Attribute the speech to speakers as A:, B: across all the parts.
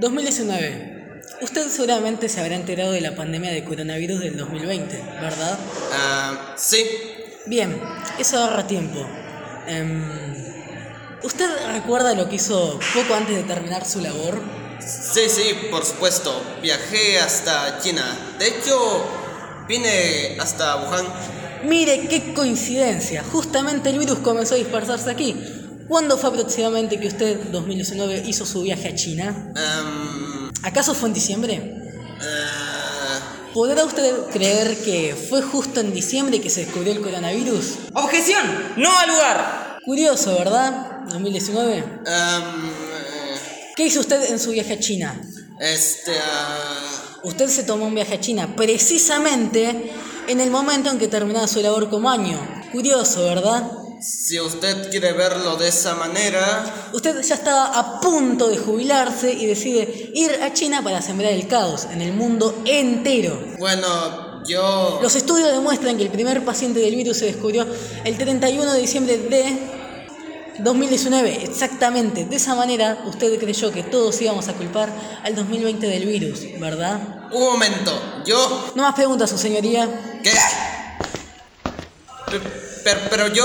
A: 2019. Usted seguramente se habrá enterado de la pandemia de coronavirus del 2020, ¿verdad?
B: Ah, sí.
A: Bien, eso ahorra tiempo. Em, ¿Usted recuerda lo que hizo poco antes de terminar su labor?
B: Sí, sí, por supuesto. Viajé hasta China. De hecho, vine hasta Wuhan.
A: Mire qué coincidencia. Justamente el virus comenzó a dispersarse aquí. ¿Cuándo fue aproximadamente que usted, 2019, hizo su viaje a China?
B: Em,
A: ¿Acaso fue en diciembre?
B: eh,
A: ¿Podrá usted creer que fue justo en diciembre que se descubrió el coronavirus?
C: Objeción, no al lugar.
A: Curioso, ¿verdad? 2019.
B: em, eh,
A: ¿Qué hizo usted en su viaje a China?
B: este, ah,
A: Usted se tomó un viaje a China precisamente en el momento en que terminaba su labor como año. Curioso, ¿verdad?
B: Si usted quiere verlo de esa manera,
A: Usted ya estaba a punto de jubilarse y decide ir a China para sembrar el caos en el mundo entero.
B: bueno, yo...
A: Los estudios demuestran que el primer paciente del virus se descubrió el 31 de diciembre de 2019, exactamente. De esa manera, usted creyó que todos íbamos a culpar al 2020 del virus, ¿verdad?
B: Un momento, yo...
A: No más preguntas, su señoría.
B: ¿Qué? Pe- Pero, pero yo...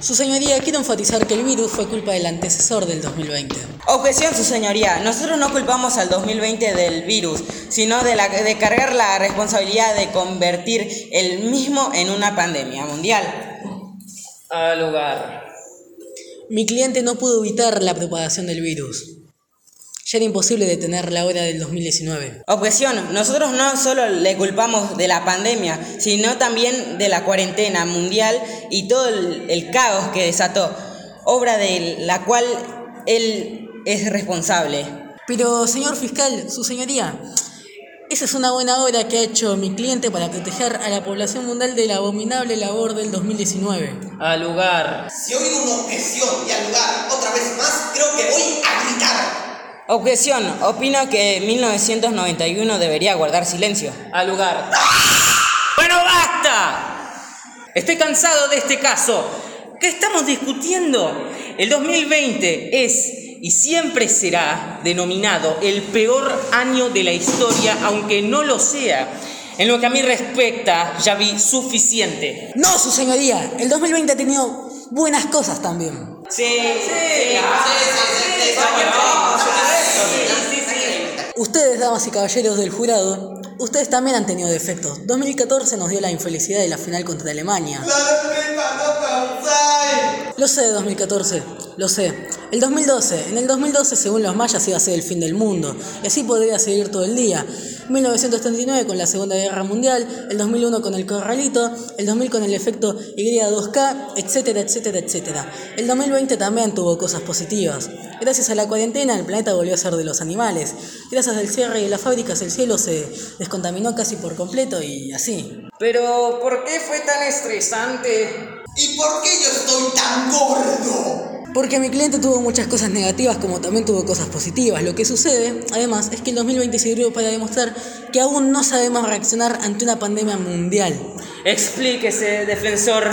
A: Su señoría, quiero enfatizar que el virus fue culpa del antecesor del 2020.
C: Objeción, su señoría. Nosotros no culpamos al 2020 del virus, sino de, la, de cargar la responsabilidad de convertir el mismo en una pandemia mundial.
D: Al lugar.
A: Mi cliente no pudo evitar la propagación del virus. Ya era imposible detener la hora del 2019.
C: Objeción, nosotros no solo le culpamos de la pandemia, sino también de la cuarentena mundial y todo el, el caos que desató, obra de la cual él es responsable.
A: Pero, señor fiscal, su señoría, esa es una buena obra que ha hecho mi cliente para proteger a la población mundial de la abominable labor del 2019.
D: Al lugar.
E: Si oigo una objeción y al lugar otra vez más, creo que voy a gritar.
C: Objeción, opino que 1991 debería guardar silencio.
D: Al lugar. Bueno, basta. Estoy cansado de este caso. ¿Qué estamos discutiendo? El 2020 es y siempre será denominado el peor año de la historia, aunque no lo sea. En lo que a mí respecta, ya vi suficiente.
A: No, su señoría, el 2020 ha tenido buenas cosas también.
D: Sí, sí,
A: Ustedes, damas y caballeros del jurado, ustedes también han tenido defectos. 2014 nos dio la infelicidad de la final contra Alemania. Lo sé de 2014, lo sé. El 2012, en el 2012 según los mayas iba a ser el fin del mundo, y así podría seguir todo el día. 1939 con la Segunda Guerra Mundial, el 2001 con el corralito, el 2000 con el efecto Y2K, etcétera, etcétera, etcétera. El 2020 también tuvo cosas positivas. Gracias a la cuarentena el planeta volvió a ser de los animales. Gracias al cierre de las fábricas el cielo se descontaminó casi por completo y así.
D: Pero, ¿por qué fue tan estresante?
E: ¿Y por qué yo estoy tan gordo?
A: Porque mi cliente tuvo muchas cosas negativas como también tuvo cosas positivas. Lo que sucede, además, es que el 2020 sirvió para demostrar que aún no sabemos reaccionar ante una pandemia mundial.
D: Explíquese, defensor.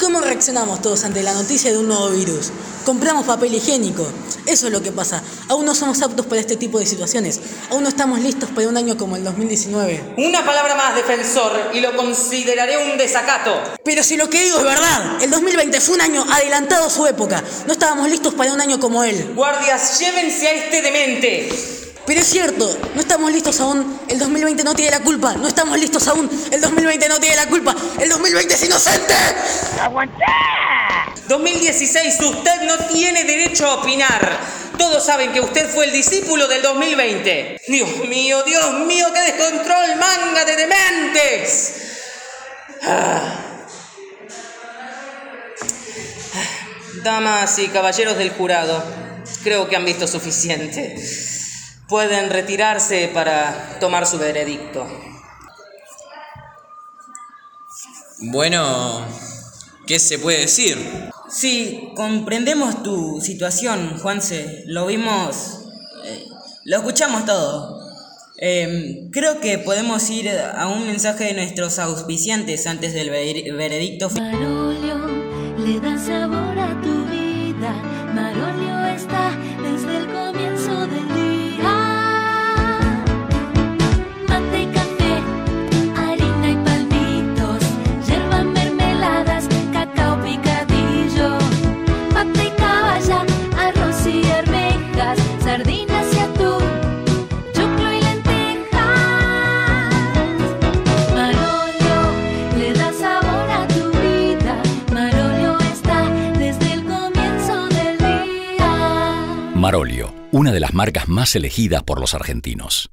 A: ¿Cómo reaccionamos todos ante la noticia de un nuevo virus? Compramos papel higiénico. Eso es lo que pasa. Aún no somos aptos para este tipo de situaciones. Aún no estamos listos para un año como el 2019.
D: Una palabra más, defensor, y lo consideraré un desacato.
A: Pero si lo que digo es verdad, el 2020 fue un año adelantado a su época. No estábamos listos para un año como él.
D: Guardias, llévense a este demente.
A: Pero es cierto, no estamos listos aún. El 2020 no tiene la culpa. No estamos listos aún. El 2020 no tiene la culpa. El 2020 es inocente.
D: 2016, usted no tiene derecho a opinar. Todos saben que usted fue el discípulo del 2020. Dios mío, Dios mío, qué descontrol, manga de dementes. Ah. Damas y caballeros del jurado, creo que han visto suficiente. Pueden retirarse para tomar su veredicto.
B: Bueno, ¿qué se puede decir?
C: Sí, comprendemos tu situación, Juanse. Lo vimos, eh, lo escuchamos todo. Em, creo que podemos ir a un mensaje de nuestros auspiciantes antes del ver- veredicto.
F: Le sabor a tu
G: Marolio, una de las marcas más elegidas por los argentinos.